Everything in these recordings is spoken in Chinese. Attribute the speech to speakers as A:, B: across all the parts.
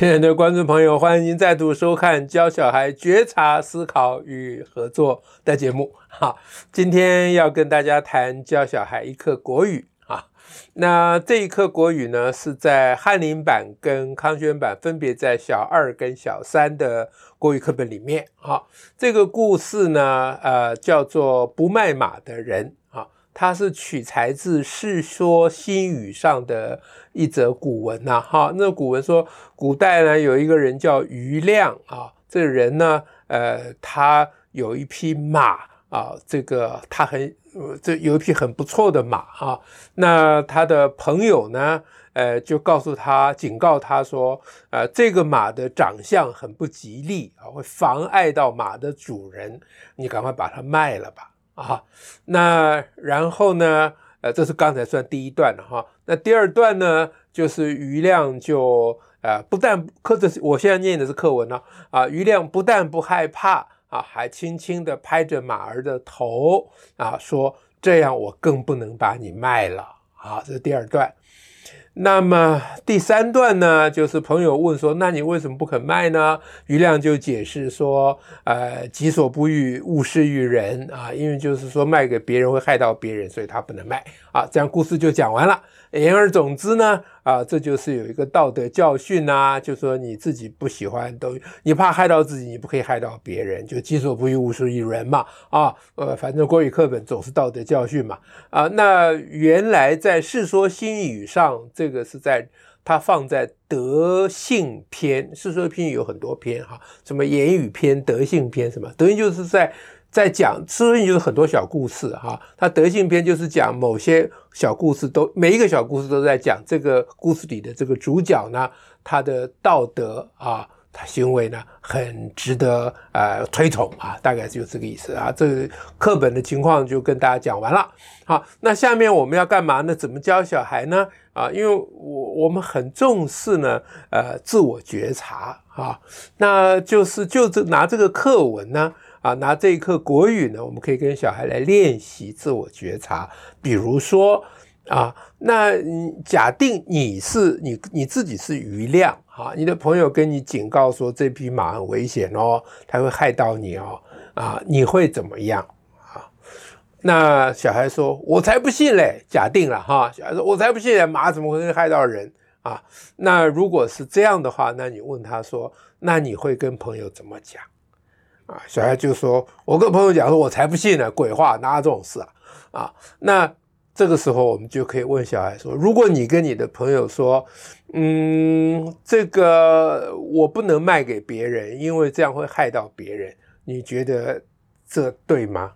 A: 亲爱的观众朋友，欢迎您再度收看教小孩觉察、思考与合作的节目。好，今天要跟大家谈教小孩一课国语啊。那这一课国语呢，是在翰林版跟康轩版分别在小二跟小三的国语课本里面。好，这个故事呢，呃，叫做《不卖马的人》。它是取材自《世说新语》上的一则古文呐，哈，那古文说，古代呢有一个人叫于亮啊，这个人呢，呃，他有一匹马啊，这个他很，这有一匹很不错的马啊，那他的朋友呢，呃，就告诉他，警告他说，呃，这个马的长相很不吉利啊，会妨碍到马的主人，你赶快把它卖了吧。啊，那然后呢？呃，这是刚才算第一段了哈。那第二段呢，就是余亮就呃，不但课这我现在念的是课文呢啊，余亮不但不害怕啊，还轻轻地拍着马儿的头啊，说这样我更不能把你卖了啊。这是第二段。那么第三段呢，就是朋友问说：“那你为什么不肯卖呢？”于亮就解释说：“呃，己所不欲，勿施于人啊，因为就是说卖给别人会害到别人，所以他不能卖啊。”这样故事就讲完了。言而总之呢，啊，这就是有一个道德教训呐、就说你自己不喜欢都，你怕害到自己，你不可以害到别人，就己所不欲，勿施于人嘛，啊，呃，反正国语课本总是道德教训嘛，啊，那原来在《世说新语》上，这这个是在它放在德性篇，《世说篇》有很多篇哈，什么言语篇、德性篇，什么德性就是在。在讲，所以就是很多小故事哈。他德性篇就是讲某些小故事都，每一个小故事都在讲这个故事里的这个主角呢，他的道德啊，他行为呢很值得呃推崇啊，大概就这个意思啊。这个课本的情况就跟大家讲完了。好，那下面我们要干嘛呢？怎么教小孩呢？啊，因为我我们很重视呢，呃，自我觉察啊，那就是就这拿这个课文呢。啊，拿这一课国语呢，我们可以跟小孩来练习自我觉察。比如说啊，那假定你是你你自己是余亮啊，你的朋友跟你警告说这匹马很危险哦，它会害到你哦，啊，你会怎么样啊？那小孩说：“我才不信嘞！”假定了哈，小孩说：“我才不信嘞，马怎么会害到人啊？”那如果是这样的话，那你问他说：“那你会跟朋友怎么讲？”啊，小孩就说：“我跟朋友讲说，我才不信呢，鬼话，哪有这种事啊？”啊，那这个时候我们就可以问小孩说：“如果你跟你的朋友说，嗯，这个我不能卖给别人，因为这样会害到别人，你觉得这对吗？”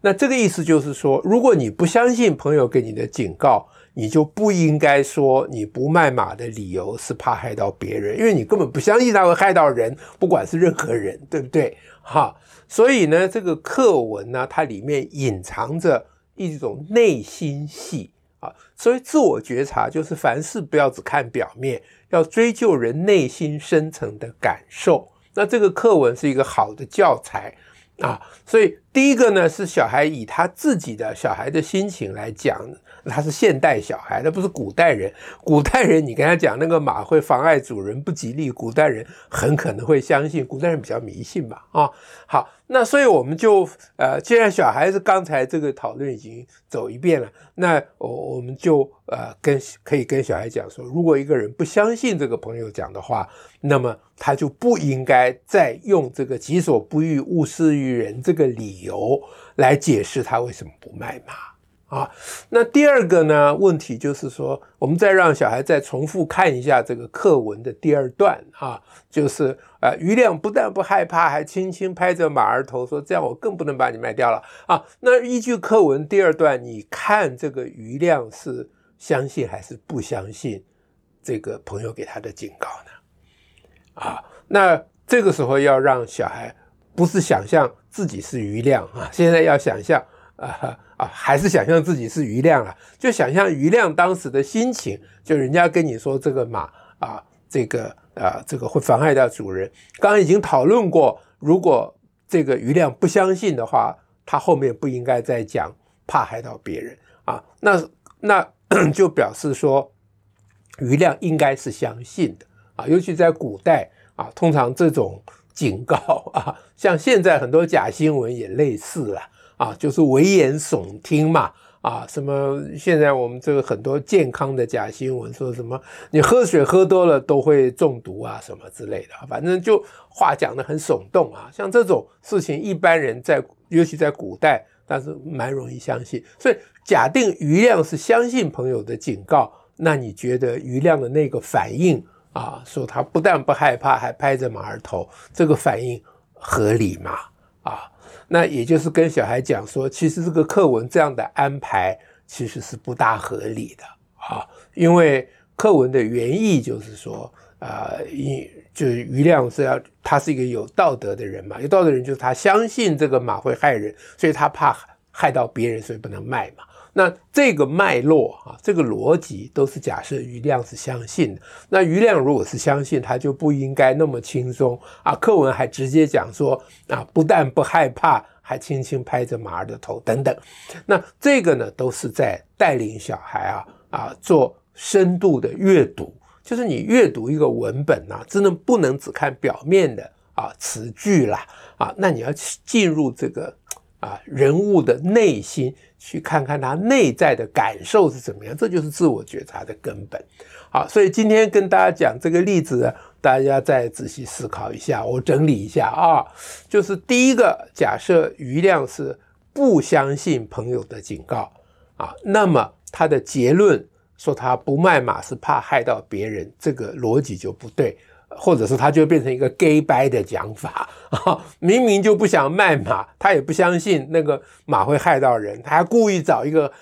A: 那这个意思就是说，如果你不相信朋友给你的警告，你就不应该说你不卖马的理由是怕害到别人，因为你根本不相信他会害到人，不管是任何人，对不对？哈，所以呢，这个课文呢，它里面隐藏着一种内心戏啊。所以自我觉察就是凡事不要只看表面，要追究人内心深层的感受。那这个课文是一个好的教材啊。所以第一个呢，是小孩以他自己的小孩的心情来讲。他是现代小孩，他不是古代人。古代人，你跟他讲那个马会妨碍主人不吉利，古代人很可能会相信。古代人比较迷信吧，啊，好，那所以我们就呃，既然小孩子刚才这个讨论已经走一遍了，那我我们就呃跟可以跟小孩讲说，如果一个人不相信这个朋友讲的话，那么他就不应该再用这个“己所不欲，勿施于人”这个理由来解释他为什么不卖马。啊，那第二个呢，问题就是说，我们再让小孩再重复看一下这个课文的第二段啊，就是呃，于亮不但不害怕，还轻轻拍着马儿头说：“这样我更不能把你卖掉了。”啊，那依据课文第二段，你看这个于亮是相信还是不相信这个朋友给他的警告呢？啊，那这个时候要让小孩不是想象自己是余亮啊，现在要想象啊。啊，还是想象自己是余亮啊，就想象余亮当时的心情，就人家跟你说这个马啊，这个啊，这个会妨害到主人。刚刚已经讨论过，如果这个余亮不相信的话，他后面不应该再讲怕害到别人啊。那那 就表示说，余亮应该是相信的啊，尤其在古代啊，通常这种警告啊，像现在很多假新闻也类似了啊，就是危言耸听嘛。啊，什么？现在我们这个很多健康的假新闻，说什么你喝水喝多了都会中毒啊，什么之类的，反正就话讲得很耸动啊。像这种事情，一般人在，尤其在古代，但是蛮容易相信。所以假定余亮是相信朋友的警告，那你觉得余亮的那个反应啊，说他不但不害怕，还拍着马儿头，这个反应合理吗？啊？那也就是跟小孩讲说，其实这个课文这样的安排其实是不大合理的啊，因为课文的原意就是说，啊，因就是余亮是要他是一个有道德的人嘛，有道德的人就是他相信这个马会害人，所以他怕害到别人，所以不能卖嘛。那这个脉络啊，这个逻辑都是假设余亮是相信的。那余亮如果是相信，他就不应该那么轻松啊。课文还直接讲说啊，不但不害怕，还轻轻拍着马儿的头等等。那这个呢，都是在带领小孩啊啊做深度的阅读。就是你阅读一个文本啊，真的不能只看表面的啊词句啦啊，那你要进入这个。啊，人物的内心，去看看他内在的感受是怎么样，这就是自我觉察的根本。好，所以今天跟大家讲这个例子，大家再仔细思考一下。我整理一下啊，就是第一个假设余亮是不相信朋友的警告啊，那么他的结论说他不卖马是怕害到别人，这个逻辑就不对。或者是他就变成一个 gay 掰的讲法啊，明明就不想卖马，他也不相信那个马会害到人，他还故意找一个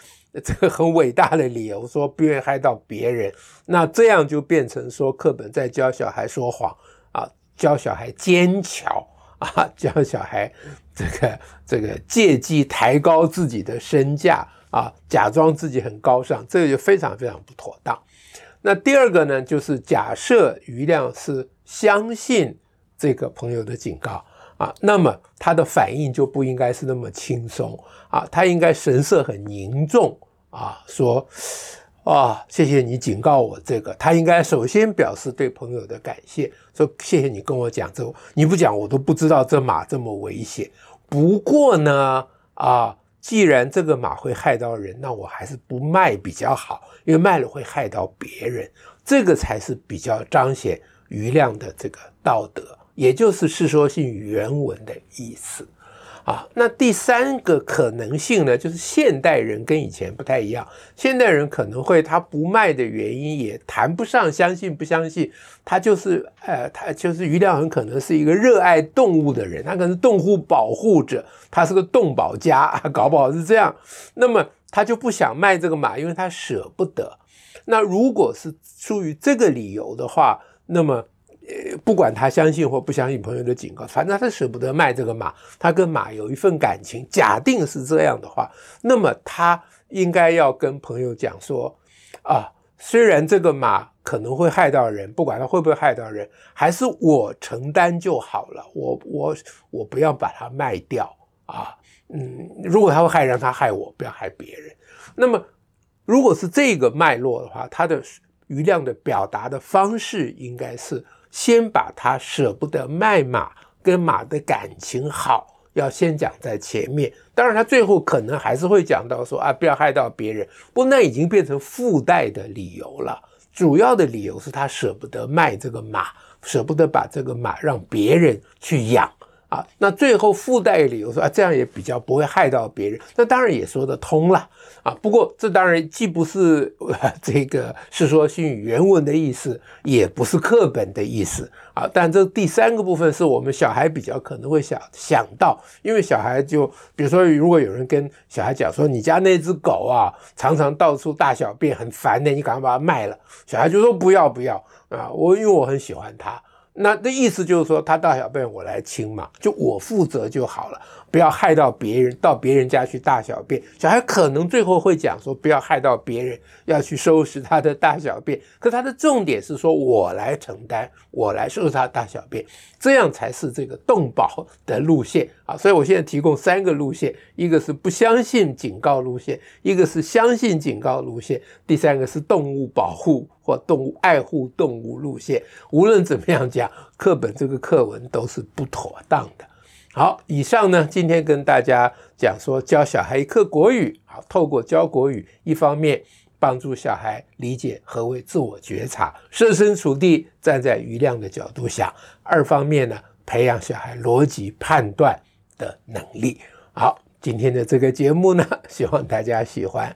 A: 这个很伟大的理由说不愿意害到别人，那这样就变成说课本在教小孩说谎啊，教小孩奸巧啊，教小孩这个这个借机抬高自己的身价啊，假装自己很高尚，这个就非常非常不妥当。那第二个呢，就是假设余亮是相信这个朋友的警告啊，那么他的反应就不应该是那么轻松啊，他应该神色很凝重啊，说啊，谢谢你警告我这个。他应该首先表示对朋友的感谢，说谢谢你跟我讲这，你不讲我都不知道这马这么危险。不过呢，啊。既然这个马会害到人，那我还是不卖比较好，因为卖了会害到别人，这个才是比较彰显余亮的这个道德，也就是《世说新语》原文的意思。啊，那第三个可能性呢，就是现代人跟以前不太一样。现代人可能会他不卖的原因也谈不上相信不相信，他就是呃，他就是余亮很可能是一个热爱动物的人，他可能是动物保护者，他是个动保家，搞不好是这样。那么他就不想卖这个马，因为他舍不得。那如果是出于这个理由的话，那么。不管他相信或不相信朋友的警告，反正他舍不得卖这个马，他跟马有一份感情。假定是这样的话，那么他应该要跟朋友讲说：啊，虽然这个马可能会害到人，不管他会不会害到人，还是我承担就好了。我我我不要把它卖掉啊。嗯，如果他会害人，他害我，不要害别人。那么，如果是这个脉络的话，他的余亮的表达的方式应该是。先把他舍不得卖马跟马的感情好，要先讲在前面。当然，他最后可能还是会讲到说啊，不要害到别人。不过那已经变成附带的理由了。主要的理由是他舍不得卖这个马，舍不得把这个马让别人去养。啊，那最后附带理由说啊，这样也比较不会害到别人，那当然也说得通了啊。不过这当然既不是这个《世说新语》原文的意思，也不是课本的意思啊。但这第三个部分是我们小孩比较可能会想想到，因为小孩就比如说，如果有人跟小孩讲说，你家那只狗啊，常常到处大小便，很烦的，你赶快把它卖了。小孩就说不要不要啊，我因为我很喜欢它。那的意思就是说，他大小便我来清嘛，就我负责就好了，不要害到别人，到别人家去大小便。小孩可能最后会讲说，不要害到别人，要去收拾他的大小便。可他的重点是说，我来承担，我来收拾他大小便，这样才是这个动保的路线啊。所以我现在提供三个路线，一个是不相信警告路线，一个是相信警告路线，第三个是动物保护或动物爱护动物路线。无论怎么样讲，课本这个课文都是不妥当的。好，以上呢，今天跟大家讲说教小孩一课国语，好，透过教国语，一方面帮助小孩理解何谓自我觉察，设身处地站在余亮的角度想；二方面呢，培养小孩逻辑判断的能力。好，今天的这个节目呢，希望大家喜欢。